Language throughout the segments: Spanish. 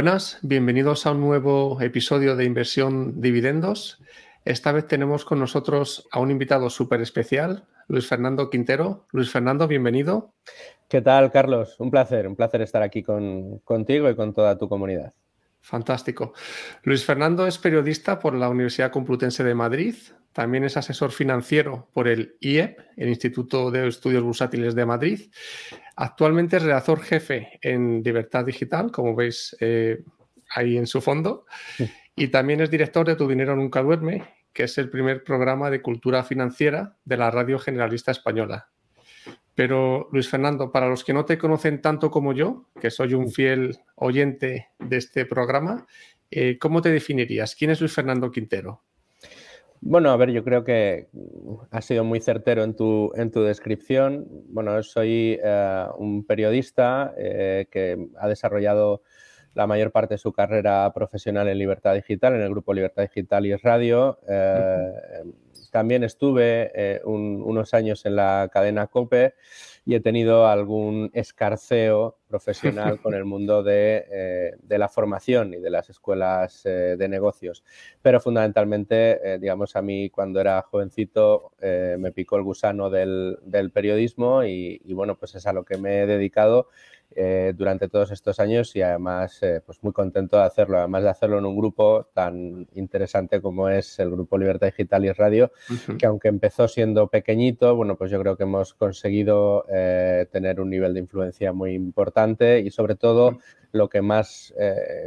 Buenas, bienvenidos a un nuevo episodio de Inversión Dividendos. Esta vez tenemos con nosotros a un invitado súper especial, Luis Fernando Quintero. Luis Fernando, bienvenido. ¿Qué tal, Carlos? Un placer, un placer estar aquí contigo y con toda tu comunidad. Fantástico. Luis Fernando es periodista por la Universidad Complutense de Madrid, también es asesor financiero por el IEP, el Instituto de Estudios Bursátiles de Madrid. Actualmente es redactor jefe en Libertad Digital, como veis eh, ahí en su fondo. Y también es director de Tu Dinero Nunca Duerme, que es el primer programa de cultura financiera de la Radio Generalista Española. Pero, Luis Fernando, para los que no te conocen tanto como yo, que soy un fiel oyente de este programa, eh, ¿cómo te definirías? ¿Quién es Luis Fernando Quintero? Bueno, a ver, yo creo que has sido muy certero en tu, en tu descripción. Bueno, soy eh, un periodista eh, que ha desarrollado la mayor parte de su carrera profesional en Libertad Digital, en el grupo Libertad Digital y Radio. Eh, también estuve unos años en la cadena COPE y he tenido algún escarceo profesional con el mundo de, eh, la formación y de las escuelas eh, de negocios. Pero fundamentalmente, eh, digamos, a mí cuando era jovencito me picó el gusano del, periodismo y, y, bueno, pues es a lo que me he dedicado eh, durante todos estos años y además eh, pues muy contento de hacerlo, además de hacerlo en un grupo tan interesante como es el grupo Libertad Digital y Radio, que aunque empezó siendo pequeñito, bueno, pues yo creo que hemos conseguido eh, tener un nivel de influencia muy importante y sobre todo lo que más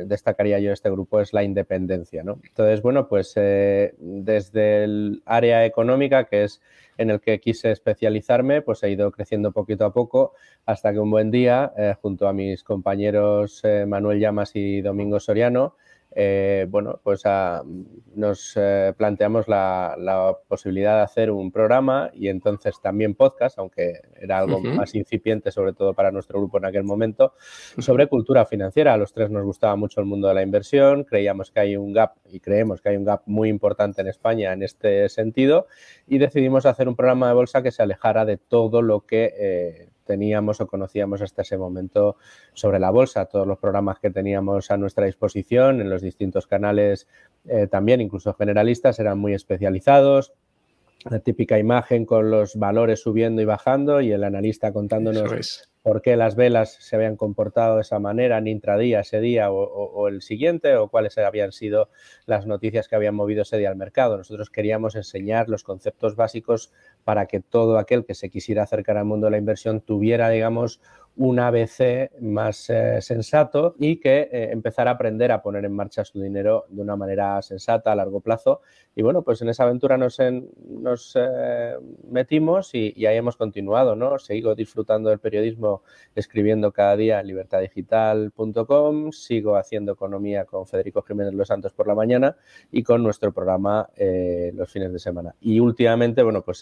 destacaría yo de este grupo es la independencia, ¿no? Entonces, bueno, pues desde el área económica, que es en el que quise especializarme, pues he ido creciendo poquito a poco hasta que un buen día, eh, junto a mis compañeros eh, Manuel Llamas y Domingo Soriano, eh, bueno, pues ah, nos planteamos la, posibilidad de hacer un programa y entonces también podcast, aunque era algo más incipiente, sobre todo para nuestro grupo en aquel momento, sobre cultura financiera. A los tres nos gustaba mucho el mundo de la inversión, creíamos que hay un gap y creemos que hay un gap muy importante en España en este sentido y decidimos hacer un programa de bolsa que se alejara de todo lo que teníamos o conocíamos hasta ese momento sobre la bolsa. Todos los programas que teníamos a nuestra disposición en los distintos canales, eh, también incluso generalistas, eran muy especializados. La típica imagen con los valores subiendo y bajando y el analista contándonos por qué las velas se habían comportado de esa manera en intradía ese día o, el siguiente o cuáles habían sido las noticias que habían movido ese día al mercado. Nosotros queríamos enseñar los conceptos básicos para que todo aquel que se quisiera acercar al mundo de la inversión tuviera, digamos, un ABC más eh, sensato y que eh, empezara a aprender a poner en marcha su dinero de una manera sensata a largo plazo. Y bueno, pues en esa aventura nos, eh, metimos y, ahí hemos continuado, ¿no? Sigo disfrutando del periodismo escribiendo cada día en libertaddigital.com, sigo haciendo economía con Federico Jiménez Los Santos por la mañana y con nuestro programa los fines de semana. Y últimamente, bueno, pues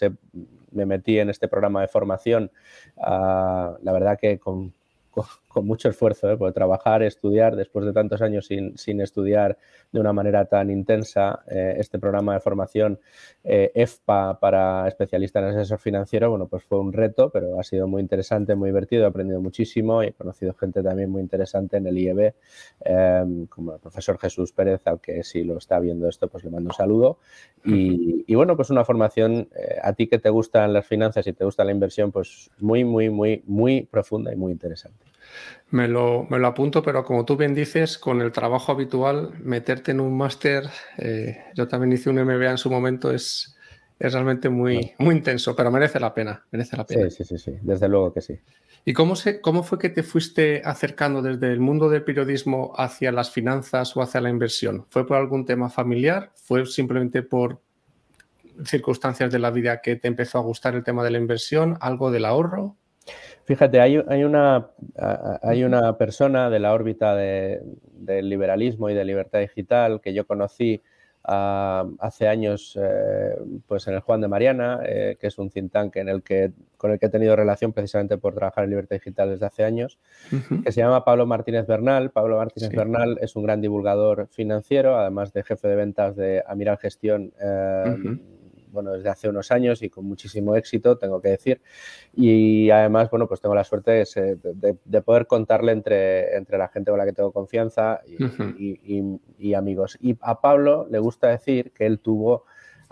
me metí en este programa de formación, ah, la verdad que 我们。Mucho esfuerzo, ¿eh? trabajar, estudiar, después de tantos años sin, sin estudiar de una manera tan intensa, eh, este programa de formación eh, EFPA para especialistas en asesor financiero, bueno, pues fue un reto, pero ha sido muy interesante, muy divertido, he aprendido muchísimo y he conocido gente también muy interesante en el IEB, em, como el profesor Jesús Pérez, al que si lo está viendo esto, pues le mando un saludo. Y, y bueno, pues una formación eh, a ti que te gustan las finanzas y te gusta la inversión, pues muy, muy, muy, muy profunda y muy interesante. Me lo, me lo, apunto, pero como tú bien dices, con el trabajo habitual, meterte en un máster, eh, yo también hice un MBA en su momento, es, es realmente muy, muy intenso, pero merece la pena, merece la pena. Sí, sí, sí, sí, desde luego que sí. ¿Y cómo, se, cómo fue que te fuiste acercando desde el mundo del periodismo hacia las finanzas o hacia la inversión? ¿Fue por algún tema familiar? ¿Fue simplemente por circunstancias de la vida que te empezó a gustar el tema de la inversión? ¿Algo del ahorro? Fíjate, hay, una, hay una persona de la órbita del liberalismo y de libertad digital que yo conocí ah, hace años eh, pues en el Juan de Mariana, eh, que es un think tank en el que, con el que he tenido relación precisamente por trabajar en libertad digital desde hace años, que se llama Pablo Martínez Bernal. Pablo Martínez Bernal es un gran divulgador financiero, además de jefe de ventas de Amiral Gestión. Eh, bueno, desde hace unos años y con muchísimo éxito, tengo que decir. Y además, bueno, pues tengo la suerte de, poder contarle entre, entre la gente con la que tengo confianza y amigos. Y a Pablo le gusta decir que él tuvo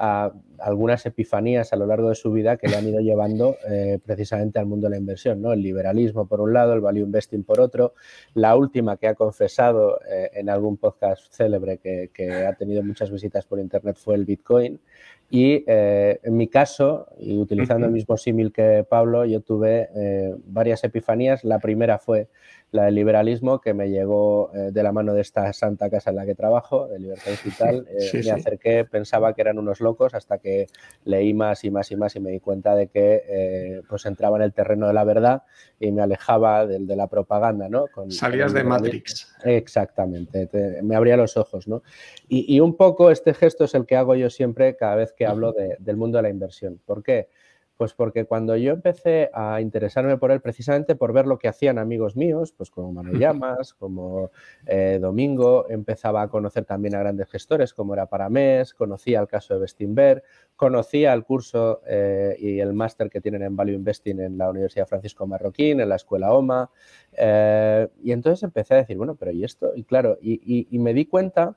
a algunas epifanías a lo largo de su vida que le han ido llevando eh, precisamente al mundo de la inversión, ¿no? El liberalismo por un lado, el value investing por otro. La última que ha confesado eh, en algún podcast célebre que, ha tenido muchas visitas por internet fue el Bitcoin. Y eh, en mi caso, y utilizando el mismo símil que Pablo, yo tuve varias epifanías. La primera fue la del liberalismo que me llegó eh, de la mano de esta santa casa en la que trabajo, de Libertad Digital. Eh, me acerqué, pensaba que eran unos locos hasta que leí más y más y más y me di cuenta de que eh, pues entraba en el terreno de la verdad y me alejaba del de la propaganda, ¿no? Salías de Matrix. Exactamente, me abría los ojos, ¿no? Y, un poco este gesto es el que hago yo siempre cada vez que hablo del mundo de la inversión. ¿Por qué? Pues porque cuando yo empecé a interesarme por él, precisamente por ver lo que hacían amigos míos, pues como Manuel Llamas, como eh, Domingo, empezaba a conocer también a grandes gestores como era Paramés, conocía el caso de Bestinver, conocía el curso eh, y el máster que tienen en Value Investing en la Universidad Francisco Marroquín, en la Escuela OMA, eh, y entonces empecé a decir, bueno, pero ¿y esto? Y claro, y, me di cuenta,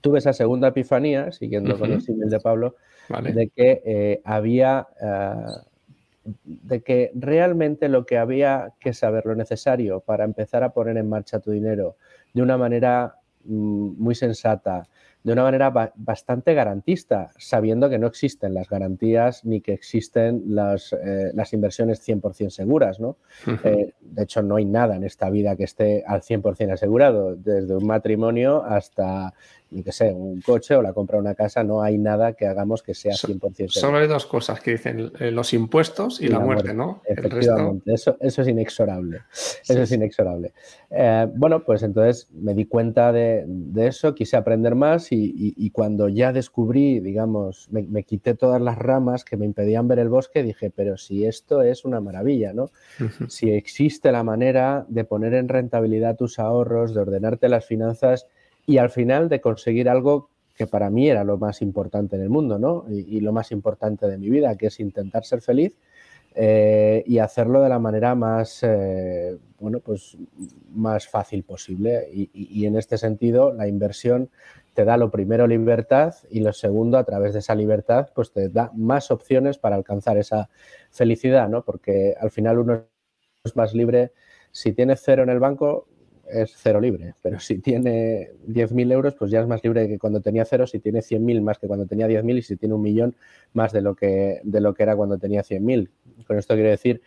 tuve esa segunda epifanía, siguiendo con el símil de Pablo, de que eh, había, eh, de que realmente lo que había que saber, lo necesario para empezar a poner en marcha tu dinero de una manera mm, muy sensata, de una manera bastante garantista, sabiendo que no existen las garantías ni que existen las, eh, las inversiones 100% seguras. ¿no? de hecho, no hay nada en esta vida que esté al 100% asegurado, desde un matrimonio hasta ni que sé, un coche o la compra de una casa, no hay nada que hagamos que sea 100% seguro. Solo hay dos cosas que dicen, eh, los impuestos y, la, muerte, ¿no? Efectivamente, eso, eso es inexorable. Eso es inexorable. Eh, bueno, pues entonces me di cuenta de, eso, quise aprender más y, cuando ya descubrí, digamos, me, quité todas las ramas que me impedían ver el bosque, dije, pero si esto es una maravilla, ¿no? Si existe la manera de poner en rentabilidad tus ahorros, de ordenarte las finanzas y al final de conseguir algo que para mí era lo más importante en el mundo, ¿no? Y, lo más importante de mi vida, que es intentar ser feliz eh, y hacerlo de la manera más, eh, bueno, pues más fácil posible. Y, en este sentido, la inversión te da lo primero libertad y lo segundo, a través de esa libertad, pues te da más opciones para alcanzar esa felicidad, ¿no? Porque al final uno es más libre. Si tienes cero en el banco, es cero libre, pero si tiene 10.000 euros, pues ya es más libre que cuando tenía cero, si tiene 100.000 más que cuando tenía 10.000 y si tiene un millón más de lo que, de lo que era cuando tenía 100.000. Con esto quiero decir,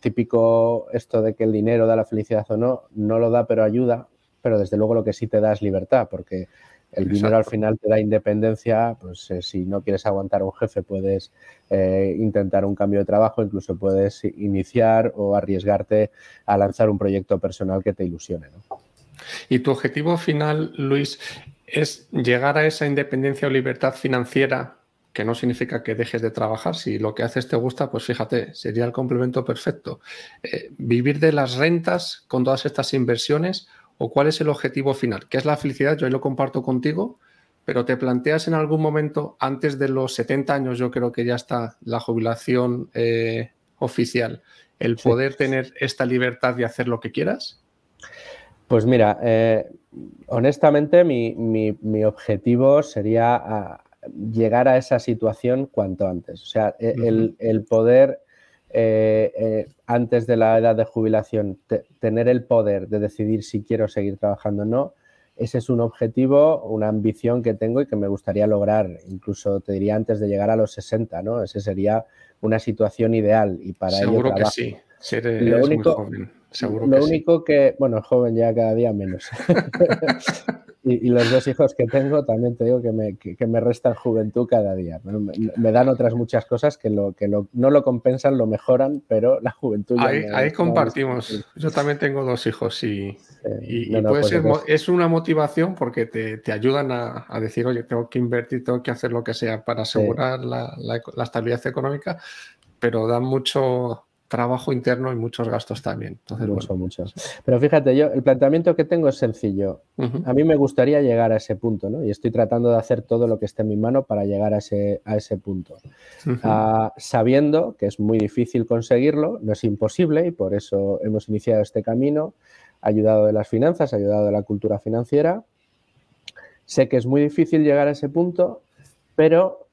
típico esto de que el dinero da la felicidad o no, no lo da, pero ayuda, pero desde luego lo que sí te da es libertad, porque el dinero al final te da independencia, pues eh, si no quieres aguantar a un jefe puedes eh, intentar un cambio de trabajo, incluso puedes iniciar o arriesgarte a lanzar un proyecto personal que te ilusione. ¿Y tu objetivo final, Luis, es llegar a esa independencia o libertad financiera que no significa que dejes de trabajar. Si lo que haces te gusta, pues fíjate, sería el complemento perfecto. Eh, vivir de las rentas con todas estas inversiones o cuál es el objetivo final? ¿Qué es la felicidad? Yo ahí lo comparto contigo, pero te planteas en algún momento, antes de los 70 años, yo creo que ya está la jubilación eh, oficial, el poder tener esta libertad de hacer lo que quieras? Pues mira, eh, honestamente mi, objetivo sería ah, llegar a esa situación cuanto antes. O sea, e, el poder eh, eh, antes de la edad de jubilación, tener el poder de decidir si quiero seguir trabajando o no, ese es un objetivo, una ambición que tengo y que me gustaría lograr, incluso te diría antes de llegar a los 60, ¿no? Ese sería una situación ideal y para Seguro que sí, lo único, Seguro lo único que, bueno, joven ya cada día menos. Y, los dos hijos que tengo también te digo que me, que, me restan juventud cada día. Me, dan otras muchas cosas que, lo, que lo, no lo compensan, lo mejoran, pero la juventud... Ahí, ahí compartimos. Yo también tengo dos hijos y, y, puede pues ser, es una motivación porque te, te ayudan a, a, decir, oye, tengo que invertir, tengo que hacer lo que sea para asegurar la, la, la estabilidad económica, pero dan mucho trabajo interno y muchos gastos también. Entonces, mucho, mucho. Pero fíjate, yo el planteamiento que tengo es sencillo. A mí me gustaría llegar a ese punto, ¿no? Y estoy tratando de hacer todo lo que esté en mi mano para llegar a ese, a ese punto. Ah, sabiendo que es muy difícil conseguirlo, no es imposible y por eso hemos iniciado este camino, ayudado de las finanzas, ayudado de la cultura financiera. Sé que es muy difícil llegar a ese punto, pero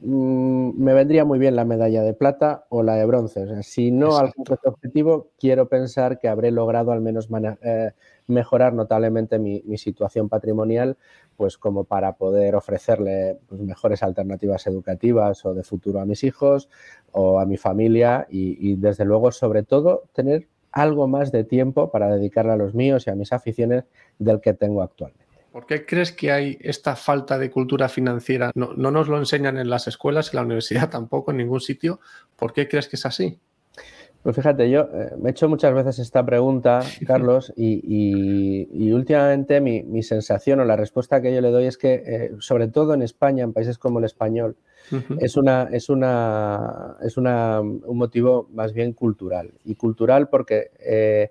Mm, me vendría muy bien la medalla de plata o la de bronce. si no alcanzo este objetivo, quiero pensar que habré logrado al menos eh, mejorar notablemente mi, situación patrimonial, pues como para poder ofrecerle pues, mejores alternativas educativas o de futuro a mis hijos o a mi familia y, y desde luego, sobre todo, tener algo más de tiempo para dedicarle a los míos y a mis aficiones del que tengo actualmente. ¿Por qué crees que hay esta falta de cultura financiera? No, nos lo enseñan en las escuelas, en la universidad tampoco, en ningún sitio. ¿Por qué crees que es así? Pues fíjate, yo eh, me he hecho muchas veces esta pregunta, Carlos, y, últimamente mi, sensación o la respuesta que yo le doy es que, eh, sobre todo en España, en países como el español, es, una, es, una, es una, un motivo más bien cultural. Y cultural porque eh,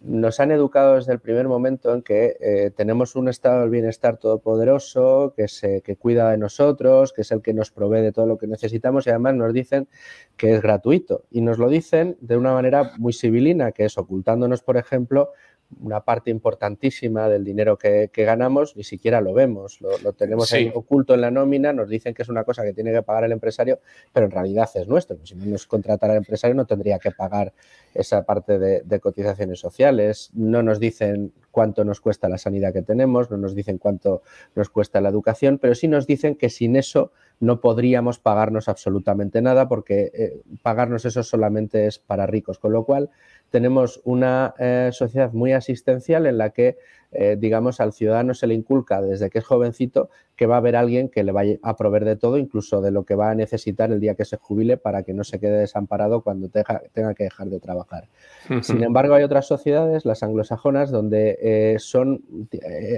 nos han educado desde el primer momento en que eh, tenemos un estado del bienestar todopoderoso, que, se, que cuida de nosotros, que es el que nos provee de todo lo que necesitamos y además nos dicen que es gratuito. Y nos lo dicen de una manera muy civilina, que es ocultándonos, por ejemplo, una parte importantísima del dinero que, ganamos ni siquiera lo vemos, lo, tenemos oculto en la nómina, nos dicen que es una cosa que tiene que pagar el empresario, pero en realidad es nuestro. Si no nos contratara el empresario no tendría que pagar esa parte de, cotizaciones sociales, no nos dicen cuánto nos cuesta la sanidad que tenemos, no nos dicen cuánto nos cuesta la educación, pero sí nos dicen que sin eso no podríamos pagarnos absolutamente nada porque eh, pagarnos eso solamente es para ricos, con lo cual tenemos una eh, sociedad muy asistencial en la que, eh, digamos, al ciudadano se le inculca desde que es jovencito que va a haber alguien que le vaya a proveer de todo, incluso de lo que va a necesitar el día que se jubile para que no se quede desamparado cuando tenga que dejar de trabajar. Sin embargo, hay otras sociedades, las anglosajonas, donde eh, son,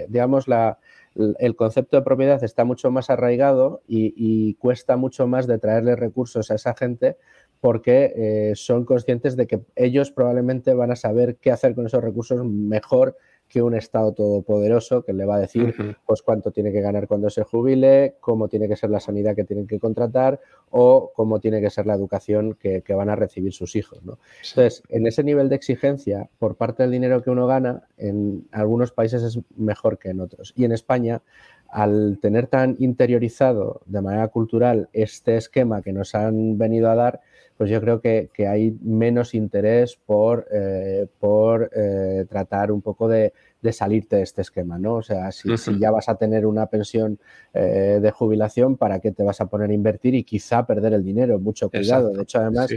digamos, la, el concepto de propiedad está mucho más arraigado y, cuesta mucho más de traerle recursos a esa gente porque eh, son conscientes de que ellos probablemente van a saber qué hacer con esos recursos mejor que un Estado todopoderoso que le va a decir pues cuánto tiene que ganar cuando se jubile, cómo tiene que ser la sanidad que tienen que contratar o cómo tiene que ser la educación que, van a recibir sus hijos. Entonces, en ese nivel de exigencia por parte del dinero que uno gana, en algunos países es mejor que en otros. Y en España, al tener tan interiorizado de manera cultural este esquema que nos han venido a dar, pues yo creo que, hay menos interés por, eh, por eh, tratar un poco de, salirte de este esquema, ¿no? O sea, si, ya vas a tener una pensión eh, de jubilación, ¿para qué te vas a poner a invertir y quizá perder el dinero? Mucho cuidado. De hecho, además,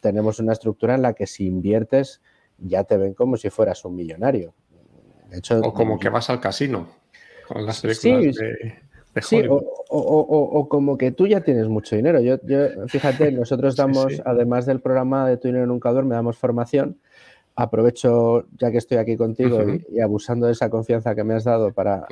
tenemos una estructura en la que si inviertes ya te ven como si fueras un millonario. o como que vas al casino con las películas de Sí, o, como que tú ya tienes mucho dinero. Yo, fíjate, nosotros damos, además del programa de Tu dinero nunca duerme, damos formación. Aprovecho, ya que estoy aquí contigo y, abusando de esa confianza que me has dado para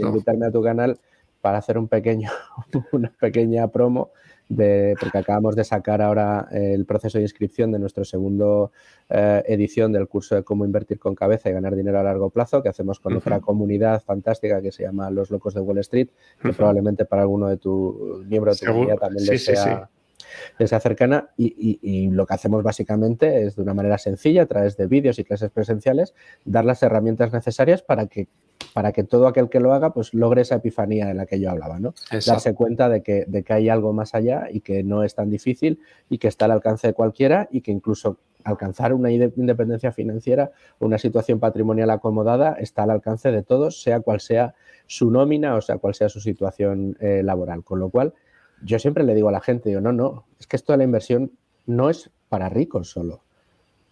invitarme a tu canal, para hacer un pequeño, una pequeña promo porque acabamos de sacar ahora el proceso de inscripción de nuestro segundo eh, edición del curso de cómo invertir con cabeza y ganar dinero a largo plazo, que hacemos con otra comunidad fantástica que se llama Los Locos de Wall Street, que probablemente para alguno de tus miembros de tu comunidad también les sea cercana. Y, lo que hacemos básicamente es de una manera sencilla, a través de vídeos y clases presenciales, dar las herramientas necesarias para que para que todo aquel que lo haga pues logre esa epifanía de la que yo hablaba, ¿no? Darse cuenta de que, de que hay algo más allá y que no es tan difícil y que está al alcance de cualquiera y que incluso alcanzar una independencia financiera, una situación patrimonial acomodada, está al alcance de todos, sea cual sea su nómina o sea cual sea su situación eh, laboral. Con lo cual, yo siempre le digo a la gente, digo, no, no, es que esto de la inversión no es para ricos solo.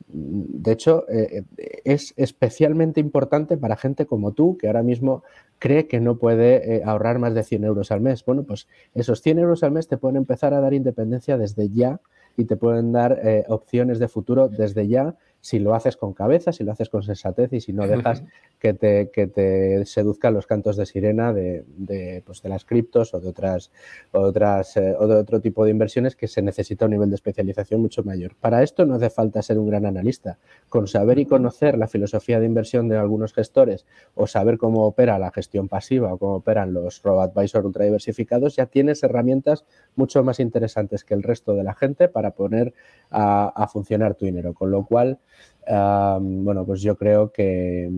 De hecho, eh, es especialmente importante para gente como tú, que ahora mismo cree que no puede eh, ahorrar más de 100 euros al mes. Bueno, pues esos 100 euros al mes te pueden empezar a dar independencia desde ya y te pueden dar eh, opciones de futuro desde ya si lo haces con cabeza, si lo haces con sensatez y si no dejas que te, que te seduzcan los cantos de sirena de, de, pues de las criptos o de otras, otras eh, o de otro tipo de inversiones que se necesita un nivel de especialización mucho mayor. Para esto no hace falta ser un gran analista. Con saber y conocer la filosofía de inversión de algunos gestores o saber cómo opera la gestión pasiva o cómo operan los robo-advisor ultra diversificados, ya tienes herramientas mucho más interesantes que el resto de la gente para poner a, a funcionar tu dinero. Con lo cual, bueno, pues yo creo que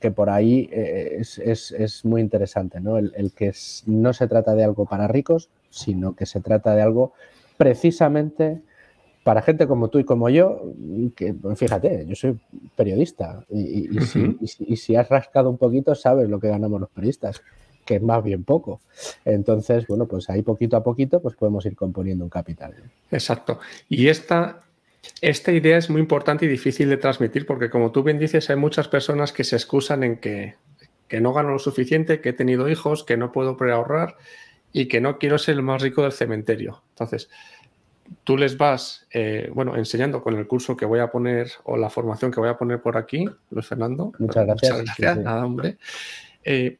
que por ahí eh, es, es, es muy interesante, ¿no? El, el, que no se trata de algo para ricos, sino que se trata de algo precisamente para gente como tú y como yo, que pues, fíjate, yo soy periodista y, y, y, uh -huh. si, y, si, y, si, has rascado un poquito sabes lo que ganamos los periodistas, que es más bien poco. Entonces, bueno, pues ahí poquito a poquito pues podemos ir componiendo un capital. Exacto. Y esta, esta idea es muy importante y difícil de transmitir porque, como tú bien dices, hay muchas personas que se excusan en que, que no gano lo suficiente, que he tenido hijos, que no puedo preahorrar y que no quiero ser el más rico del cementerio. Entonces, tú les vas, eh, bueno, enseñando con el curso que voy a poner o la formación que voy a poner por aquí, Luis Fernando. Muchas gracias. Muchas gracias, sí, nada, hombre. Eh,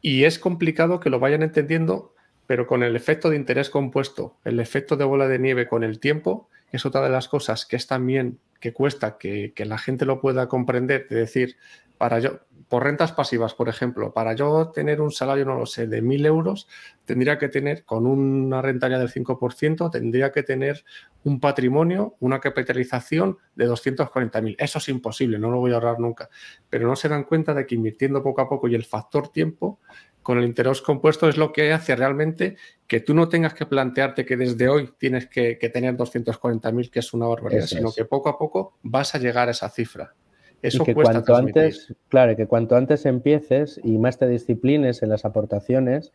y es complicado que lo vayan entendiendo, pero con el efecto de interés compuesto, el efecto de bola de nieve con el tiempo, es otra de las cosas que es también que cuesta que, que la gente lo pueda comprender, de decir, para yo, por rentas pasivas, por ejemplo, para yo tener un salario, no lo sé, de mil euros, tendría que tener, con una rentaria del 5%, tendría que tener un patrimonio, una capitalización de 240.000. Eso es imposible, no lo voy a ahorrar nunca. Pero no se dan cuenta de que invirtiendo poco a poco y el factor tiempo, con el interés compuesto es lo que hace realmente que tú no tengas que plantearte que desde hoy tienes que, que tener 240.000, que es una barbaridad, Eso sino es. que poco a poco vas a llegar a esa cifra. Eso y que cuesta cuanto transmitir. antes, claro, que cuanto antes empieces y más te disciplines en las aportaciones,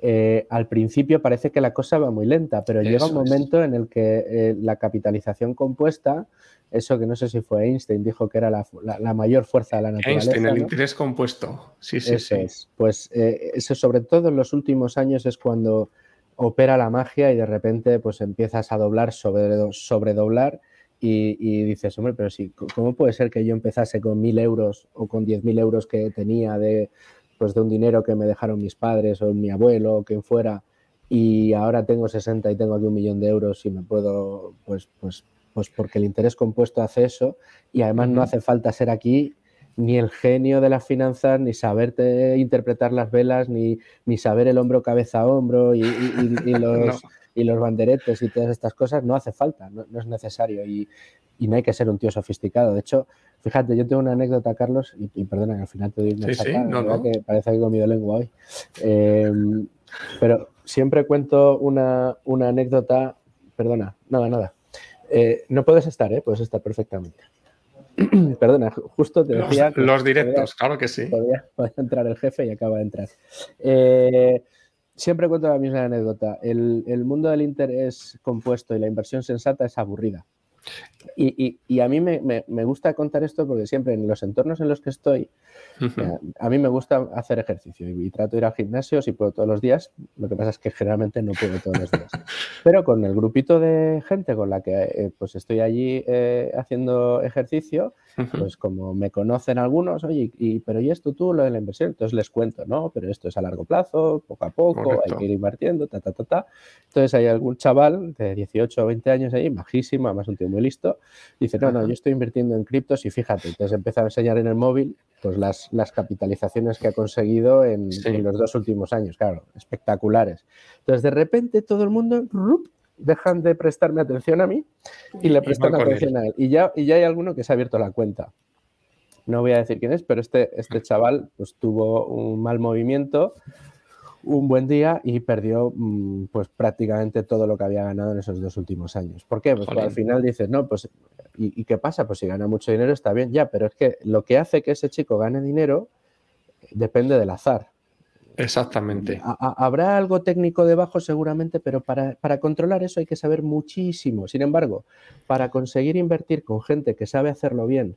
eh, al principio parece que la cosa va muy lenta, pero eso llega un momento es. en el que eh, la capitalización compuesta, eso que no sé si fue Einstein, dijo que era la, la, la mayor fuerza de la naturaleza. Einstein, el ¿no? interés compuesto. Sí, sí, eso sí. Es. Pues eh, eso sobre todo en los últimos años es cuando opera la magia y de repente pues empiezas a doblar, sobre, sobredoblar y, y, dices, hombre, pero sí, ¿cómo puede ser que yo empezase con mil euros o con diez mil euros que tenía de, pues de un dinero que me dejaron mis padres o mi abuelo o quien fuera y ahora tengo 60 y tengo aquí un millón de euros y me puedo, pues, pues, pues porque el interés compuesto hace eso y además no hace falta ser aquí ni el genio de las finanzas, ni saberte interpretar las velas, ni, ni saber el hombro cabeza a hombro y, y, y, y los, no. y los banderetes y todas estas cosas, no hace falta, no, no es necesario y, no hay que ser un tío sofisticado. De hecho, fíjate, yo tengo una anécdota, Carlos, y, perdona que al final te doy una sí, sí, no, no. que parece que he comido lengua hoy. Eh, pero siempre cuento una, una, anécdota, perdona, nada, nada. Eh, no puedes estar, ¿eh? puedes estar perfectamente. Perdona, justo te decía. Los, los directos, podía, claro que sí. Podía, podía, entrar el jefe y acaba de entrar. Eh, siempre cuento la misma anécdota. El, el, mundo del interés compuesto y la inversión sensata es aburrida. Y, y, y a mí me, me, me, gusta contar esto porque siempre en los entornos en los que estoy, uh -huh. a mí me gusta hacer ejercicio y, y, trato de ir al gimnasio si puedo todos los días. Lo que pasa es que generalmente no puedo todos los días. Pero con el grupito de gente con la que eh, pues estoy allí eh, haciendo ejercicio, uh -huh. pues como me conocen algunos, oye, y, pero ¿y esto tú, lo de la inversión? Entonces les cuento, ¿no? Pero esto es a largo plazo, poco a poco, Correcto. hay que ir invirtiendo, ta, ta, ta, ta. Entonces hay algún chaval de 18 o 20 años ahí, majísimo, además un tío muy listo, dice, no, no, yo estoy invirtiendo en criptos y fíjate, entonces empieza a enseñar en el móvil pues las, las capitalizaciones que ha conseguido en, sí. en, los dos últimos años, claro, espectaculares. Entonces de repente todo el mundo rup, dejan de prestarme atención a mí y le prestan atención a él. Y ya, y ya hay alguno que se ha abierto la cuenta. No voy a decir quién es, pero este, este chaval pues, tuvo un mal movimiento, un buen día y perdió mm, pues prácticamente todo lo que había ganado en esos dos últimos años. ¿Por qué? Pues, al final dices, no, pues ¿y, ¿y, qué pasa? Pues si gana mucho dinero está bien, ya, pero es que lo que hace que ese chico gane dinero depende del azar. Exactamente. Habrá algo técnico debajo seguramente, pero para, para, controlar eso hay que saber muchísimo. Sin embargo, para conseguir invertir con gente que sabe hacerlo bien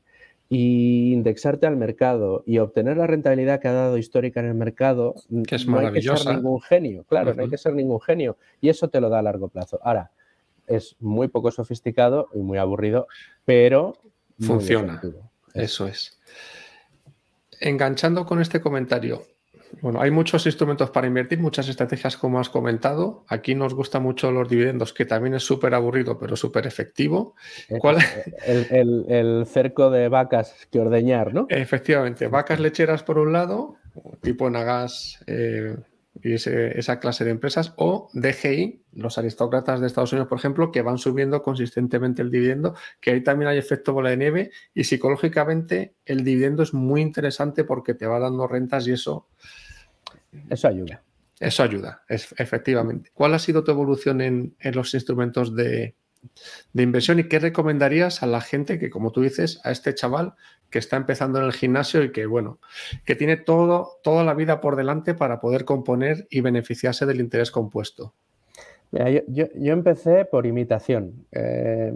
y indexarte al mercado y obtener la rentabilidad que ha dado histórica en el mercado, que es no hay que ser ningún genio, claro, uh -huh. no hay que ser ningún genio y eso te lo da a largo plazo. Ahora, es muy poco sofisticado y muy aburrido, pero funciona. Eso es. Enganchando con este comentario, bueno, hay muchos instrumentos para invertir, muchas estrategias como has comentado. Aquí nos gusta mucho los dividendos, que también es súper aburrido, pero súper efectivo. Eh, el, cerco de vacas que ordeñar, ¿no? Efectivamente, vacas lecheras por un lado, tipo Nagas eh, y esa clase de empresas, o DGI, los aristócratas de Estados Unidos, por ejemplo, que van subiendo consistentemente el dividendo, que ahí también hay efecto bola de nieve y psicológicamente el dividendo es muy interesante porque te va dando rentas y eso eso ayuda. Eso ayuda, efectivamente. ¿Cuál ha sido tu evolución en, los instrumentos de, inversión y qué recomendarías a la gente que, como tú dices, a este chaval que está empezando en el gimnasio y que, bueno, que tiene todo, toda la vida por delante para poder componer y beneficiarse del interés compuesto? yo, empecé por imitación. Eh,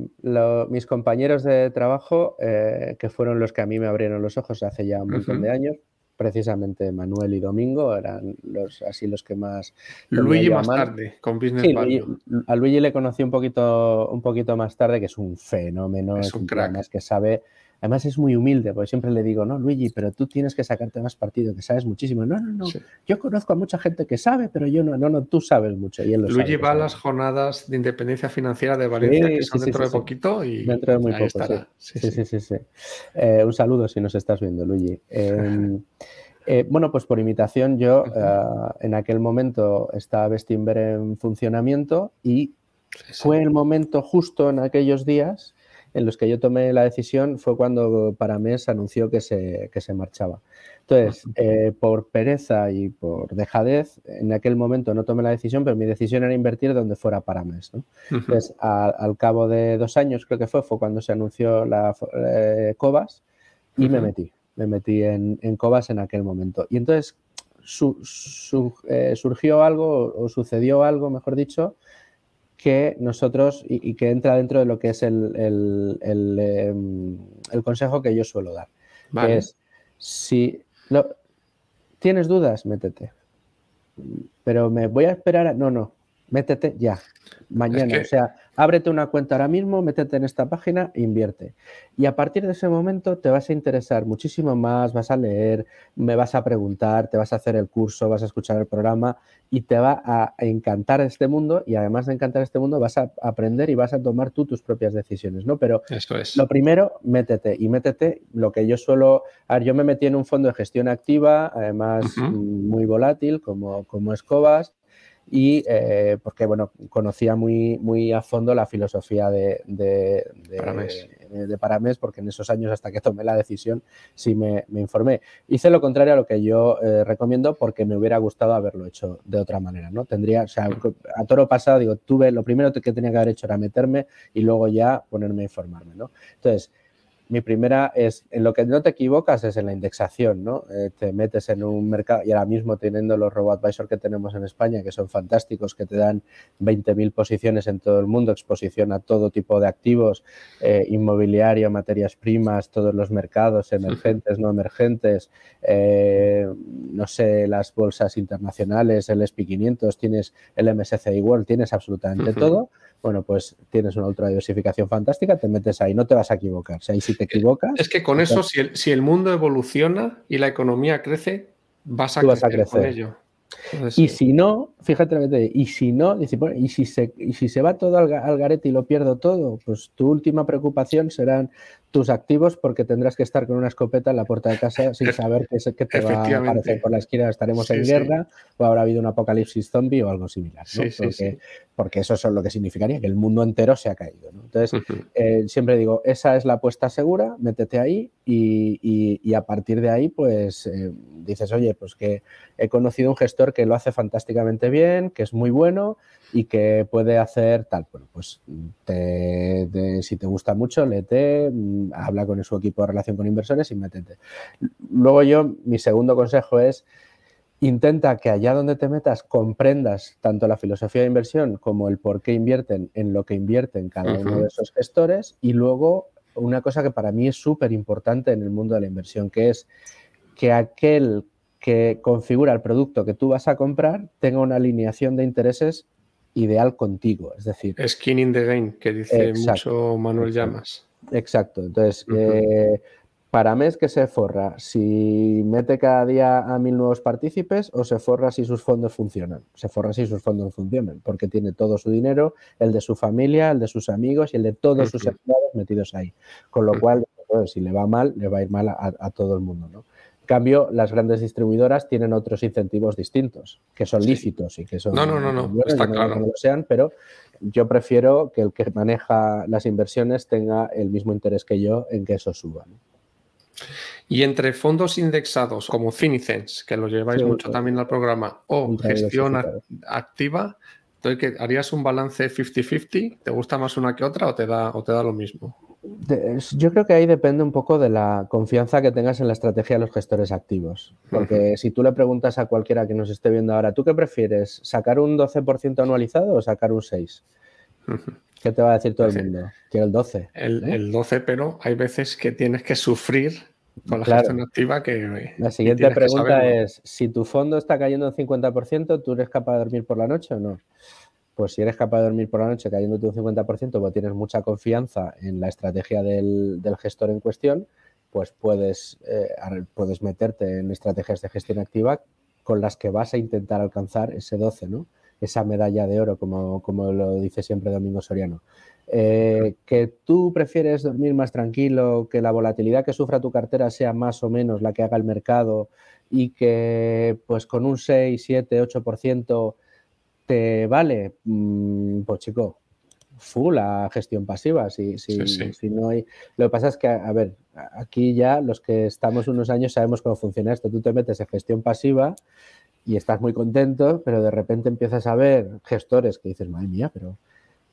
mis compañeros de trabajo, eh, que fueron los que a mí me abrieron los ojos hace ya un montón de años, precisamente Manuel y Domingo eran los así los que más Luigi más tarde con Business sí, a Luigi le conocí un poquito un poquito más tarde que es un fenómeno es un crack. que sabe Además es muy humilde, porque siempre le digo, no, Luigi, pero tú tienes que sacarte más partido, que sabes muchísimo. No, no, no. Yo conozco a mucha gente que sabe, pero yo no, no, no, tú sabes mucho. Y él Luigi va a las jornadas de independencia financiera de Valencia, que son dentro de poquito y dentro de muy poco. Estará. Sí, sí, sí. sí, eh, un saludo si nos estás viendo, Luigi. Em, eh, bueno, pues por imitación, yo eh, en aquel momento estaba Bestinver en funcionamiento y fue el momento justo en aquellos días en los que yo tomé la decisión fue cuando Paramés anunció que se, se marchaba. Entonces, eh, por pereza y por dejadez, en aquel momento no tomé la decisión, pero mi decisión era invertir donde fuera Paramés. ¿no? Entonces, al cabo de dos años, creo que fue, fue cuando se anunció la eh, Cobas y me metí. Me metí en, en, Cobas en aquel momento. Y entonces eh, surgió algo, o sucedió algo, mejor dicho, que nosotros y, que entra dentro de lo que es el, em, consejo que yo suelo dar. es, si tienes dudas, métete. Pero me voy a esperar a... No, no, métete ya, mañana. O sea, ábrete una cuenta ahora mismo, métete en esta página e invierte. Y a partir de ese momento te vas a interesar muchísimo más, vas a leer, me vas a preguntar, te vas a hacer el curso, vas a escuchar el programa y te va a encantar este mundo y además de encantar este mundo vas a aprender y vas a tomar tú tus propias decisiones, ¿no? Pero es. lo primero, métete y métete lo que yo suelo... A ver, yo me metí en un fondo de gestión activa, además muy volátil como, como Escobas, y eh, porque bueno, conocía muy, muy a fondo la filosofía de, de, de, Paramés. porque en esos años hasta que tomé la decisión sí me, informé. Hice lo contrario a lo que yo eh, recomiendo porque me hubiera gustado haberlo hecho de otra manera, ¿no? Tendría, o sea, a toro pasado, digo, tuve, lo primero que tenía que haber hecho era meterme y luego ya ponerme a informarme, ¿no? Entonces, mi primera es, en lo que no te equivocas es en la indexación, ¿no? Eh, te metes en un mercado y ahora mismo teniendo los RoboAdvisor que tenemos en España, que son fantásticos, que te dan 20.000 posiciones en todo el mundo, exposición a todo tipo de activos, eh, inmobiliario, materias primas, todos los mercados emergentes, no emergentes, eh, no sé, las bolsas internacionales, el SP500, tienes el MSCI World, tienes absolutamente todo bueno, pues tienes una ultra diversificación fantástica, te metes ahí, no te vas a equivocar. Si ahí si te equivocas. Es que con eso, si el, si el, mundo evoluciona y la economía crece, vas a, crecer, con ello. y si no, fíjate, y si no, y si se, y si se va todo al, al, garete y lo pierdo todo, pues tu última preocupación serán tus activos porque tendrás que estar con una escopeta en la puerta de casa sin saber qué, qué te va a aparecer por la esquina. Estaremos en guerra o habrá habido un apocalipsis zombie o algo similar. porque, porque, eso es lo que significaría que el mundo entero se ha caído. Entonces, eh, siempre digo, esa es la apuesta segura, métete ahí y, a partir de ahí, pues eh, dices, oye, pues que he conocido un gestor que lo hace fantásticamente bien, que es muy bueno y que puede hacer tal. Bueno, pues si te gusta mucho, léete, habla con su equipo de relación con inversores y métete. Luego yo, mi segundo consejo es intenta que allá donde te metas comprendas tanto la filosofía de inversión como el por qué invierten en lo que invierten cada uno de esos gestores y luego una cosa que para mí es súper importante en el mundo de la inversión, que es que aquel que configura el producto que tú vas a comprar tenga una alineación de intereses ideal contigo. Es decir, skin in the game, que dice mucho Manuel Llamas. Exacto. Entonces, eh, para mes que se forra si mete cada día a mil nuevos partícipes o se forra si sus fondos funcionan. Se forra si sus fondos funcionan, porque tiene todo su dinero, el de su familia, el de sus amigos y el de todos sus empleados metidos ahí. Con lo cual, pues, si le va mal, le va a ir mal a, todo el mundo. ¿no? Cambio, las grandes distribuidoras tienen otros incentivos distintos, que son lícitos y que son... No, no, no, no, está claro. No lo sean, pero yo prefiero que el que maneja las inversiones tenga el mismo interés que yo en que eso suba. Y entre fondos indexados como Finicens, que lo lleváis mucho también al programa, o gestión activa, ¿harías un balance 50-50? ¿Te gusta más una que otra o te da, o te da lo mismo? Yo creo que ahí depende un poco de la confianza que tengas en la estrategia de los gestores activos. Porque si tú le preguntas a cualquiera que nos esté viendo ahora, ¿tú qué prefieres? ¿Sacar un 12% anualizado o sacar un 6%? ¿Qué te va a decir todo el mundo? Quiero el 12. El, 12, pero hay veces que tienes que sufrir con la gestión activa que... La siguiente pregunta es, si tu fondo está cayendo un 50%, ¿tú eres capaz de dormir por la noche o no? Pues si eres capaz de dormir por la noche cayéndote un 50%, porque tienes mucha confianza en la estrategia del, gestor en cuestión, pues puedes, eh, puedes meterte en estrategias de gestión activa con las que vas a intentar alcanzar ese 12, ¿no? esa medalla de oro, como, como lo dice siempre Domingo Soriano. Eh, que tú prefieres dormir más tranquilo, que la volatilidad que sufra tu cartera sea más o menos la que haga el mercado y que pues con un 6, 7, 8% te vale, mm, pues chico, full a gestión pasiva. Si, si, si, no hay... Lo que pasa es que, a ver, aquí ya los que estamos unos años sabemos cómo funciona esto. Tú te metes en gestión pasiva y estás muy contento, pero de repente empiezas a ver gestores que dices, madre mía, pero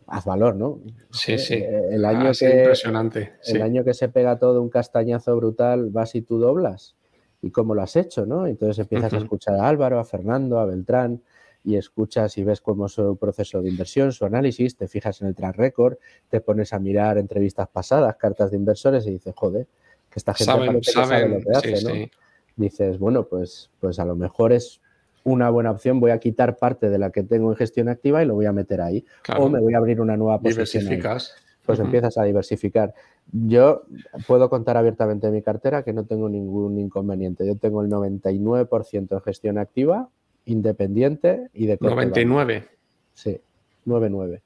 haz valor, ¿no? Sí, sí. Eh, el año que, impresionante. El año que se pega todo un castañazo brutal, vas y tú doblas. ¿Y cómo lo has hecho, no? Entonces empiezas a escuchar a Álvaro, a Fernando, a Beltrán, y escuchas y ves cómo es su proceso de inversión, su análisis, te fijas en el track record, te pones a mirar entrevistas pasadas, cartas de inversores y dices, joder, que esta gente sabe lo que hace, ¿no? Dices, bueno, pues, pues a lo mejor es una buena opción, voy a quitar parte de la que tengo en gestión activa y lo voy a meter ahí. O me voy a abrir una nueva posición. Diversificas. Pues empiezas a diversificar. Yo puedo contar abiertamente mi cartera que no tengo ningún inconveniente. Yo tengo el 99% en gestión activa, independiente y de 99. Sí, 99.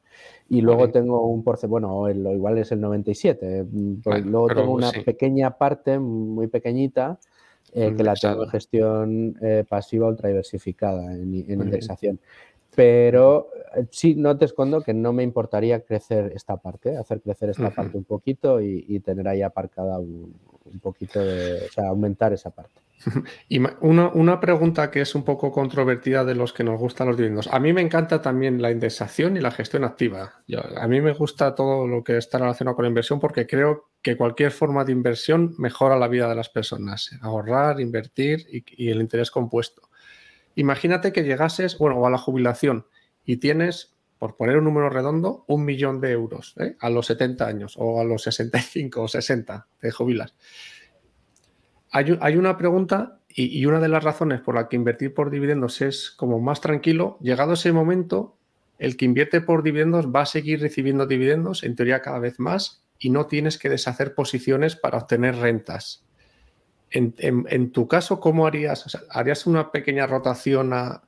Y luego tengo un porcentaje, bueno, igual es el 97. Pues luego tengo una pequeña parte muy pequeñita eh, que la tengo en gestión eh, pasiva ultra diversificada en, indexación. Pero eh, sí, no te escondo que no me importaría crecer esta parte, hacer crecer esta parte un poquito y, tener ahí aparcada un, poquito de, o sea, aumentar esa parte. Y una, pregunta que es un poco controvertida de los que nos gustan los dividendos. A mí me encanta también la indexación y la gestión activa. a mí me gusta todo lo que está relacionado con la inversión porque creo que cualquier forma de inversión mejora la vida de las personas. Ahorrar, invertir y, el interés compuesto. Imagínate que llegases, bueno, a la jubilación y tienes, por poner un número redondo, un millón de euros ¿eh? a los 70 años o a los 65 o 60 te jubilas. Hay, una pregunta y, una de las razones por la que invertir por dividendos es como más tranquilo. Llegado ese momento, el que invierte por dividendos va a seguir recibiendo dividendos, en teoría cada vez más, y no tienes que deshacer posiciones para obtener rentas. En, tu caso, ¿cómo harías? ¿Harías una pequeña rotación a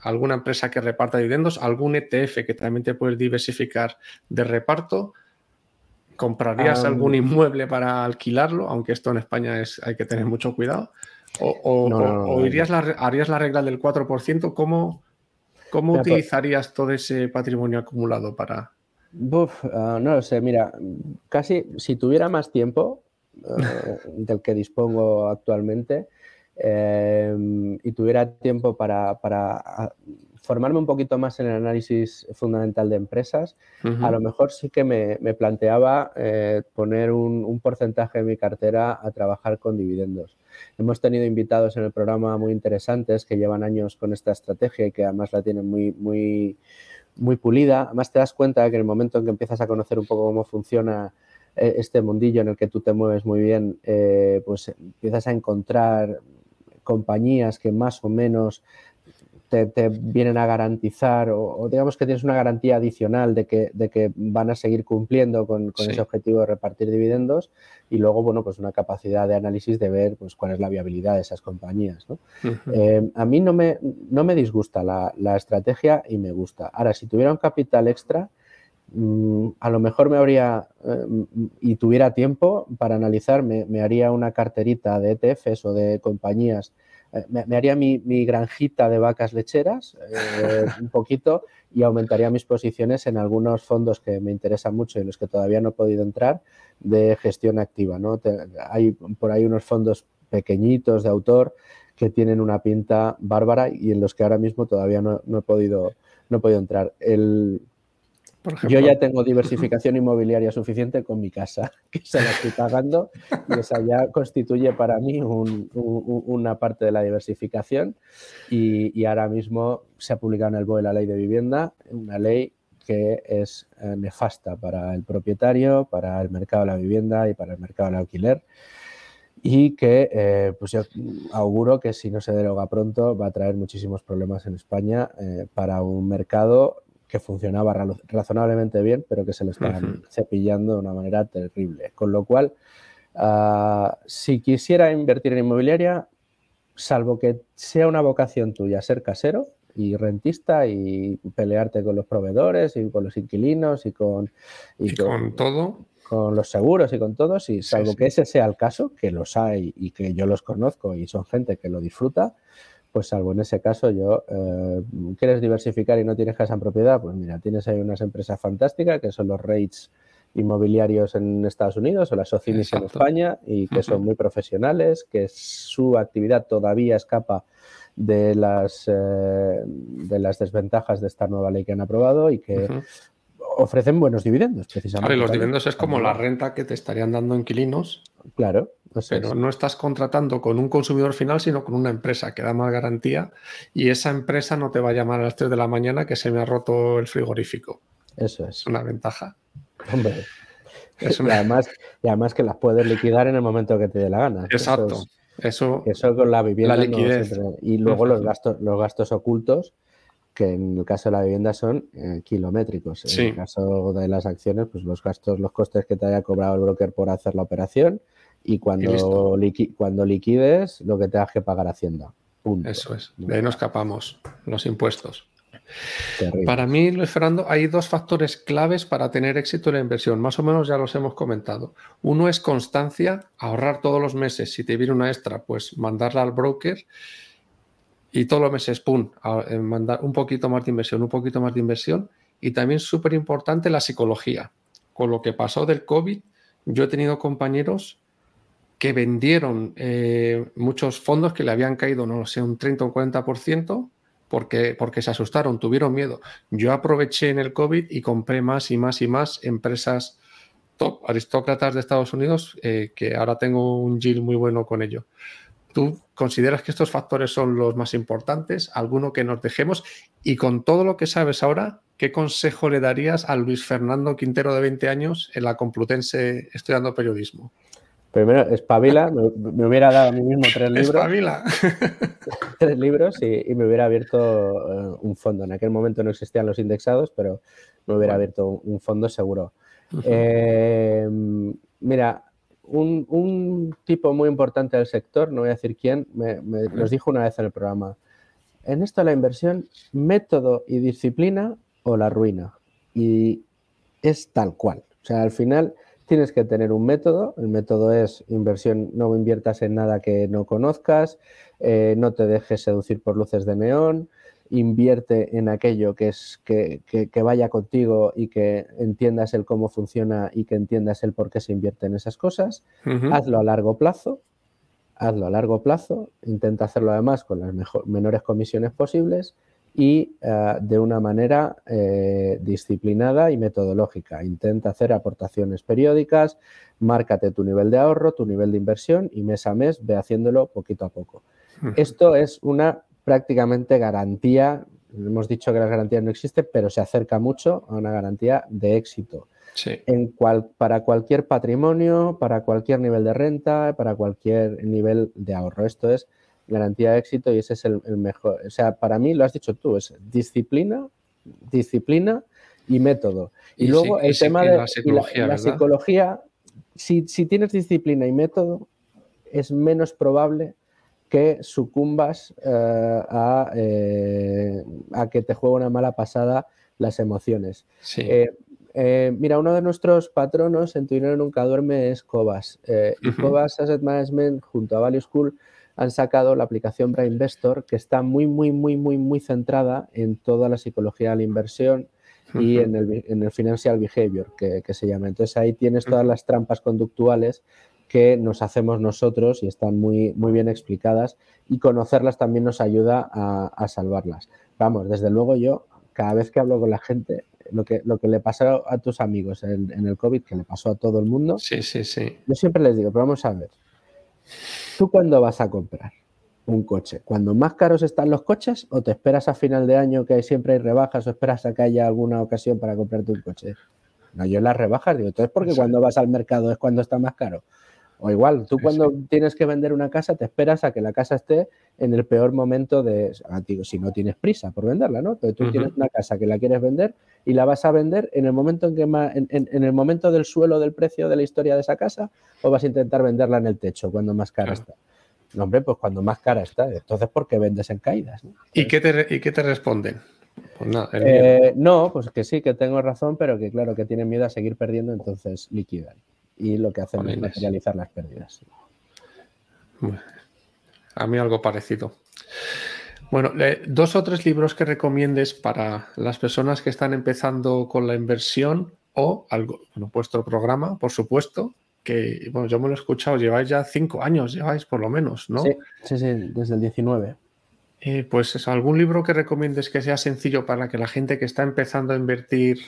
alguna empresa que reparta dividendos? ¿Algún ETF que también te puedes diversificar de reparto? ¿Comprarías algún inmueble para alquilarlo? Aunque esto en España es, hay que tener mucho cuidado. ¿O, irías la, harías la regla del 4%? ¿Cómo, cómo pues utilizarías todo ese patrimonio acumulado para...? Ah, no lo sé, mira, casi si tuviera más tiempo eh, del que dispongo actualmente eh, y tuviera tiempo para, para formarme un poquito más en el análisis fundamental de empresas, a lo mejor sí que me, planteaba eh, poner un, porcentaje de mi cartera a trabajar con dividendos. Hemos tenido invitados en el programa muy interesantes que llevan años con esta estrategia y que además la tienen muy, muy, muy pulida. Además te das cuenta que en el momento en que empiezas a conocer un poco cómo funciona eh, este mundillo en el que tú te mueves muy bien, eh, pues empiezas a encontrar compañías que más o menos te, vienen a garantizar o, digamos que tienes una garantía adicional de que, de que van a seguir cumpliendo con, ese objetivo de repartir dividendos y luego, bueno, pues una capacidad de análisis de ver pues, cuál es la viabilidad de esas compañías. Eh, a mí no me, no me disgusta la, estrategia y me gusta. Ahora, si tuviera un capital extra, mm, a lo mejor me habría eh, y tuviera tiempo para analizar, me, me haría una carterita de ETFs o de compañías eh, me, haría mi, granjita de vacas lecheras eh, un poquito y aumentaría mis posiciones en algunos fondos que me interesan mucho y en los que todavía no he podido entrar de gestión activa. ¿no? hay por ahí unos fondos pequeñitos de autor que tienen una pinta bárbara y en los que ahora mismo todavía no, he, podido, no he podido entrar. El, yo ya tengo diversificación inmobiliaria suficiente con mi casa, que se la estoy pagando y esa ya constituye para mí una parte de la diversificación. Y, ahora mismo se ha publicado en el BOE la ley de vivienda, una ley que es eh, nefasta para el propietario, para el mercado de la vivienda y para el mercado del alquiler. Y que eh, pues yo auguro que si no se deroga pronto va a traer muchísimos problemas en España eh, para un mercado que funcionaba razonablemente bien, pero que se lo estaban cepillando de una manera terrible. Con lo cual, ah, si quisiera invertir en inmobiliaria, salvo que sea una vocación tuya ser casero y rentista y pelearte con los proveedores y con los inquilinos y con... Y, con, todo. Con los seguros y con todo, y salvo que ese sea el caso, que los hay y que yo los conozco y son gente que lo disfruta, pues salvo en ese caso yo, eh, ¿quieres diversificar y no tienes casa en propiedad? Pues mira, tienes ahí unas empresas fantásticas que son los REITs inmobiliarios en Estados Unidos o las OCIMIS en España y que son muy profesionales, que su actividad todavía escapa de las, eh, de las desventajas de esta nueva ley que han aprobado y que ofrecen buenos dividendos, precisamente. los dividendos es como la renta que te estarían dando inquilinos. Claro. pero no estás contratando con un consumidor final, sino con una empresa que da más garantía y esa empresa no te va a llamar a las 3 de la mañana que se me ha roto el frigorífico. Eso es. Una ventaja. Hombre. Y, además, y además que las puedes liquidar en el momento que te dé la gana. Exacto. Eso, eso, con la vivienda. y luego los gastos, los gastos ocultos que en el caso de la vivienda son eh, kilométricos. En el caso de las acciones, pues los gastos, los costes que te haya cobrado el broker por hacer la operación y cuando, cuando liquides lo que tengas que pagar Hacienda. Eso es. De ahí nos escapamos, los impuestos. Para mí, Luis Fernando, hay dos factores claves para tener éxito en la inversión. Más o menos ya los hemos comentado. Uno es constancia, ahorrar todos los meses. Si te viene una extra, pues mandarla al broker y todos los meses, pum, eh, mandar un poquito más de inversión, un poquito más de inversión. Y también súper importante la psicología. Con lo que pasó del COVID, yo he tenido compañeros que vendieron eh, muchos fondos que le habían caído, no sé, un 30 o un 40%, porque, porque se asustaron, tuvieron miedo. Yo aproveché en el COVID y compré más y más y más empresas top, aristócratas de Estados Unidos, eh, que ahora tengo un yield muy bueno con ello. ¿Tú consideras que estos factores son los más importantes? ¿Alguno que nos dejemos? Y con todo lo que sabes ahora, ¿qué consejo le darías a Luis Fernando Quintero de 20 años en la Complutense estudiando periodismo? Primero, espabila, me, hubiera dado a mí mismo tres libros. Espabila. tres libros y, me hubiera abierto eh, un fondo. En aquel momento no existían los indexados, pero me hubiera abierto un, fondo seguro. Eh, mira, un, tipo muy importante del sector, no voy a decir quién, me, nos dijo una vez en el programa, en esto la inversión, método y disciplina o la ruina. Y es tal cual. O sea, al final tienes que tener un método. El método es inversión, no inviertas en nada que no conozcas, eh, no te dejes seducir por luces de neón, invierte en aquello que, es, que, vaya contigo y que entiendas el cómo funciona y que entiendas el por qué se invierte en esas cosas. Hazlo a largo plazo, hazlo a largo plazo, intenta hacerlo además con las menores comisiones posibles y eh, de una manera eh, disciplinada y metodológica. Intenta hacer aportaciones periódicas, márcate tu nivel de ahorro, tu nivel de inversión y mes a mes ve haciéndolo poquito a poco. Esto es una prácticamente garantía, hemos dicho que las garantías no existen, pero se acerca mucho a una garantía de éxito. En cual, para cualquier patrimonio, para cualquier nivel de renta, para cualquier nivel de ahorro. Esto es garantía de éxito y ese es el, mejor. O sea, para mí lo has dicho tú, es disciplina, disciplina y método. Y, luego el tema de la psicología, si, tienes disciplina y método, es menos probable que sucumbas eh, a, eh, a, que te juegue una mala pasada las emociones. Eh, mira, uno de nuestros patronos en Tu dinero nunca duerme es Cobas. Y Cobas Asset Management junto a Value School han sacado la aplicación Brain Investor que está muy, muy, muy, muy, muy centrada en toda la psicología de la inversión y en, el, financial behavior que, se llama. Entonces ahí tienes todas las trampas conductuales que nos hacemos nosotros y están muy, muy bien explicadas y conocerlas también nos ayuda a, salvarlas. Vamos, desde luego yo, cada vez que hablo con la gente, lo que, lo que le pasó a tus amigos en, en el COVID, que le pasó a todo el mundo, sí, sí, sí. yo siempre les digo, pero vamos a ver, ¿Tú cuándo vas a comprar un coche? ¿Cuando más caros están los coches o te esperas a final de año que siempre hay rebajas o esperas a que haya alguna ocasión para comprarte un coche? No, yo las rebajas digo, entonces porque cuando vas al mercado es cuando está más caro. O igual, tú cuando tienes que vender una casa te esperas a que la casa esté en el peor momento de, ah, si no tienes prisa por venderla, ¿no? Entonces tú tienes una casa que la quieres vender y la vas a vender en el momento en que en, el momento del suelo del precio de la historia de esa casa o vas a intentar venderla en el techo cuando más cara está. No, hombre, pues cuando más cara está. Entonces, ¿por qué vendes en caídas? ¿Y, qué te, ¿Y qué te responden? Pues eh, no, pues que sí, que tengo razón, pero que claro, que tienen miedo a seguir perdiendo, entonces liquidan y lo que hacemos es materializar las pérdidas. A mí algo parecido. Bueno, dos o tres libros que recomiendes para las personas que están empezando con la inversión o algo, bueno, vuestro programa, por supuesto, que bueno, yo me lo he escuchado, lleváis ya cinco años, lleváis por lo menos, ¿no? Sí, sí, sí desde el 19. Eh, pues es algún libro que recomiendes que sea sencillo para que la gente que está empezando a invertir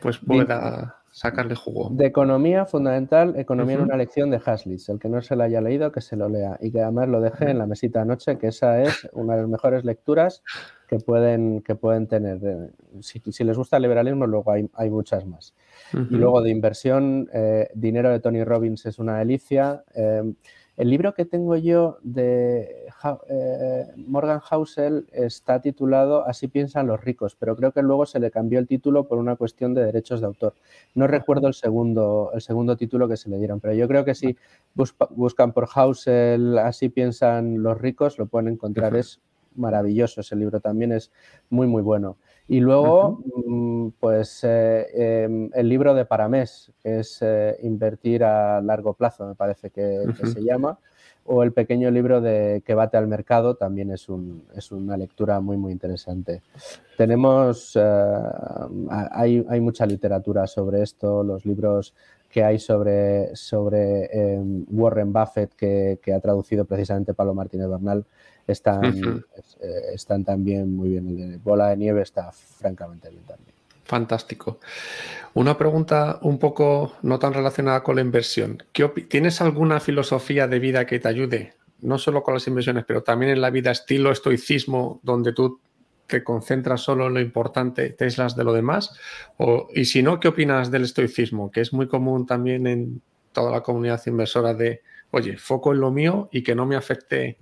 pues pueda sacarle jugo. De economía, fundamental, economía en una lección de Haslitz. El que no se lo haya leído, que se lo lea y que además lo deje en la mesita de noche, que esa es una de las mejores lecturas que pueden, que pueden tener. Si, les gusta el liberalismo, luego hay, hay muchas más. Y luego de inversión, eh, Dinero de Tony Robbins es una delicia. Eh, el libro que tengo yo de eh, Morgan Housel está titulado Así piensan los ricos, pero creo que luego se le cambió el título por una cuestión de derechos de autor. No recuerdo el segundo, el segundo título que se le dieron, pero yo creo que si buscan por Housel Así piensan los ricos, lo pueden encontrar. Es maravilloso ese libro, también es muy, muy bueno. Y luego, mm, pues eh, em, el libro de Paramés, que es eh, Invertir a largo plazo, me parece que, se llama, o el pequeño libro de Que bate al mercado, también es, un, es una lectura muy, muy interesante. Tenemos, eh, hay, hay, mucha literatura sobre esto, los libros que hay sobre, sobre em, Warren Buffett, que, que, ha traducido precisamente Pablo Martínez Bernal, están, eh, están también muy bien. El de bola de nieve está francamente bien también. Fantástico. Una pregunta un poco no tan relacionada con la inversión. ¿Tienes alguna filosofía de vida que te ayude? No solo con las inversiones, pero también en la vida estilo estoicismo, donde tú te concentras solo en lo importante, te aíslas de lo demás. O, y si no, ¿qué opinas del estoicismo? Que es muy común también en toda la comunidad inversora de, oye, foco en lo mío y que no me afecte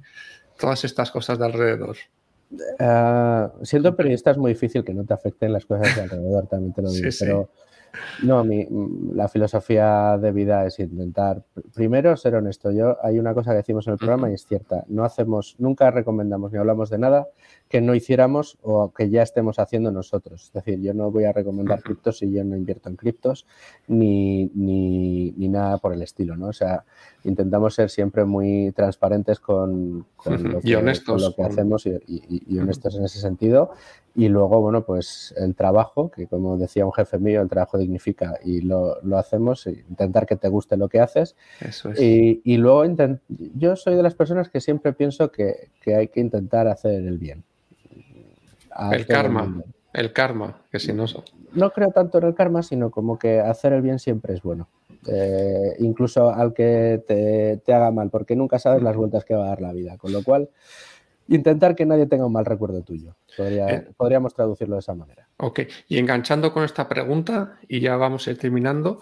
todas estas cosas de alrededor? Uh, siendo periodista es muy difícil que no te afecten las cosas de alrededor, también te lo digo. pero no, mi, la filosofía de vida es intentar, primero, ser honesto. Yo hay una cosa que decimos en el programa y es cierta. No hacemos, nunca recomendamos ni hablamos de nada que no hiciéramos o que ya estemos haciendo nosotros. Es decir, yo no voy a recomendar criptos si yo no invierto en criptos ni, ni, ni, nada por el estilo, ¿no? O sea, intentamos ser siempre muy transparentes con, lo, que, lo, que, hacemos y, honestos en ese sentido. Y luego, bueno, pues el trabajo, que como decía un jefe mío, el trabajo dignifica y lo, lo hacemos, intentar que te guste lo que haces. Eso es. Y, y luego, yo soy de las personas que siempre pienso que, que hay que intentar hacer el bien el karma, el karma, que si no... No creo tanto en el karma, sino como que hacer el bien siempre es bueno. Eh, incluso al que te, haga mal, porque nunca sabes las vueltas que va a dar la vida. Con lo cual, intentar que nadie tenga un mal recuerdo tuyo. Eh. podríamos traducirlo de esa manera. Ok, y enganchando con esta pregunta, y ya vamos a ir terminando,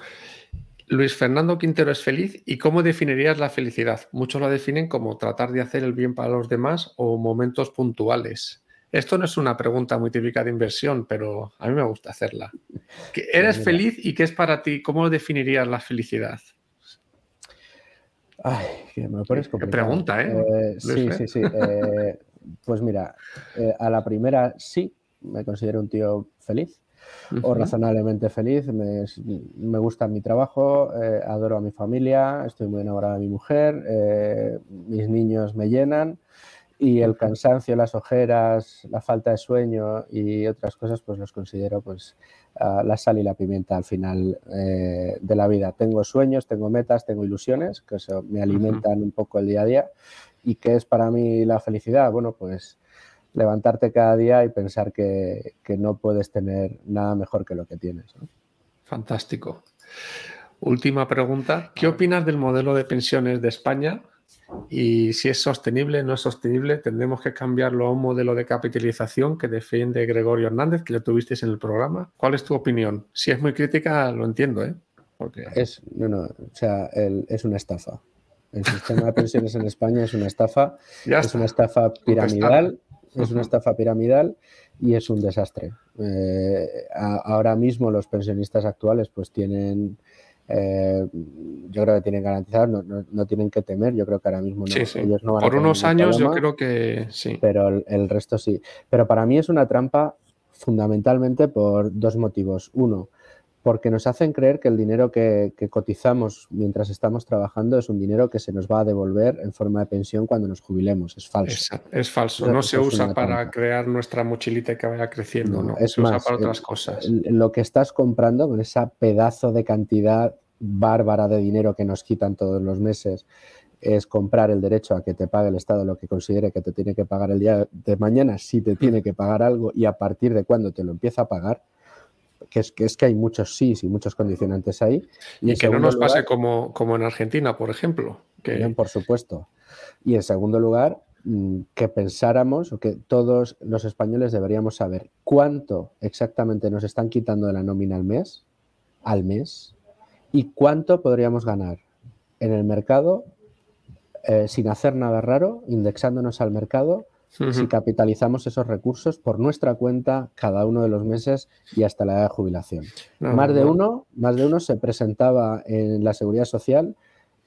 Luis Fernando Quintero es feliz y cómo definirías la felicidad. Muchos lo definen como tratar de hacer el bien para los demás o momentos puntuales. Esto no es una pregunta muy típica de inversión, pero a mí me gusta hacerla. ¿Eres pues feliz y qué es para ti? ¿Cómo definirías la felicidad? Ay, que me lo pones Qué pregunta, ¿eh? eh sí, sí, sí, eh, pues mira, eh, a la primera sí, me considero un tío feliz o razonablemente feliz. Me, gusta mi trabajo, adoro a mi familia, estoy muy enamorada de mi mujer, mis niños me llenan y el cansancio, las ojeras, la falta de sueño y otras cosas, pues los considero pues la sal y la pimienta al final eh, de la vida. Tengo sueños, tengo metas, tengo ilusiones, que eso me alimentan un poco el día a día. ¿Y qué es para mí la felicidad? Bueno, pues levantarte cada día y pensar que, no puedes tener nada mejor que lo que tienes. Fantástico. Última pregunta. ¿Qué opinas del modelo de pensiones de España y si es sostenible, no es sostenible, tendremos que cambiarlo a un modelo de capitalización que defiende Gregorio Hernández, que lo tuvisteis en el programa. ¿Cuál es tu opinión? Si es muy crítica, lo entiendo, ¿eh? Porque... Es, no, no, o sea, es una estafa. El sistema de pensiones en España es una estafa, es una estafa piramidal, es una estafa piramidal y es un desastre. Eh, ahora mismo los pensionistas actuales pues tienen eh, yo creo que tienen garantizados, no, no, tienen que temer, yo creo que ahora mismo no, ellos no van Por unos años yo creo que sí. Pero el, resto sí. Pero para mí es una trampa fundamentalmente por dos motivos. Uno, porque nos hacen creer que el dinero que, cotizamos mientras estamos trabajando es un dinero que se nos va a devolver en forma de pensión cuando nos jubilemos. Es falso. Es, falso. No se usa para crear nuestra mochilita que vaya creciendo, no. Es se usa para otras cosas. Lo que estás comprando con esa pedazo de cantidad bárbara de dinero que nos quitan todos los meses es comprar el derecho a que te pague el Estado lo que considere que te tiene que pagar el día de mañana, si te tiene que pagar algo y a partir de cuándo te lo empieza a pagar, que es que, es que hay muchos sís y muchos condicionantes ahí. Y, que no nos pase como, como en Argentina, por ejemplo. Que... por supuesto. Y en segundo lugar, mm, que pensáramos o que todos los españoles deberíamos saber cuánto exactamente nos están quitando de la nómina al mes, al mes, y cuánto podríamos ganar en el mercado eh, sin hacer nada raro, indexándonos al mercado, si capitalizamos esos recursos por nuestra cuenta cada uno de los meses y hasta la edad de jubilación. más, de uno, más de uno se presentaba en la seguridad social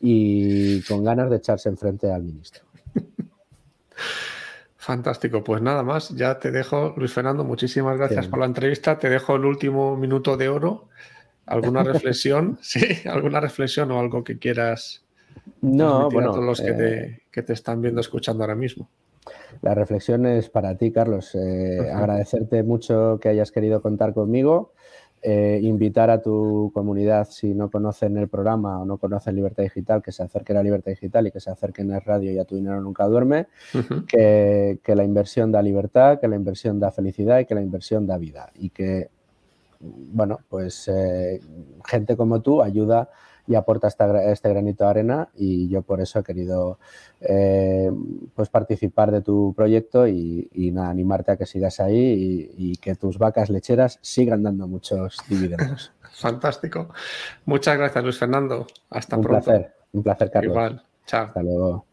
y con ganas de echarse enfrente al ministro. Fantástico, pues nada más, ya te dejo, Luis Fernando, muchísimas gracias por la entrevista, te dejo el último minuto de oro ¿Alguna reflexión? sí, alguna reflexión o algo que quieras no, bueno, a todos los eh, que, te, están viendo, escuchando ahora mismo. La reflexión es para ti, Carlos. Eh, agradecerte mucho que hayas querido contar conmigo. Eh, invitar a tu comunidad, si no conocen el programa o no conocen Libertad Digital, que se acerquen a Libertad Digital y que se acerquen a Radio y a Tu Dinero Nunca Duerme, que, que, la inversión da libertad, que la inversión da felicidad y que la inversión da vida. Y que bueno, pues eh, gente como tú ayuda y aporta este granito de arena y yo por eso he querido eh, pues participar de tu proyecto y, nada, animarte a que sigas ahí y, que tus vacas lecheras sigan dando muchos dividendos. Fantástico. Muchas gracias, Luis Fernando. Hasta un pronto. Placer, un placer, Carlos. Igual. Chao. Hasta luego.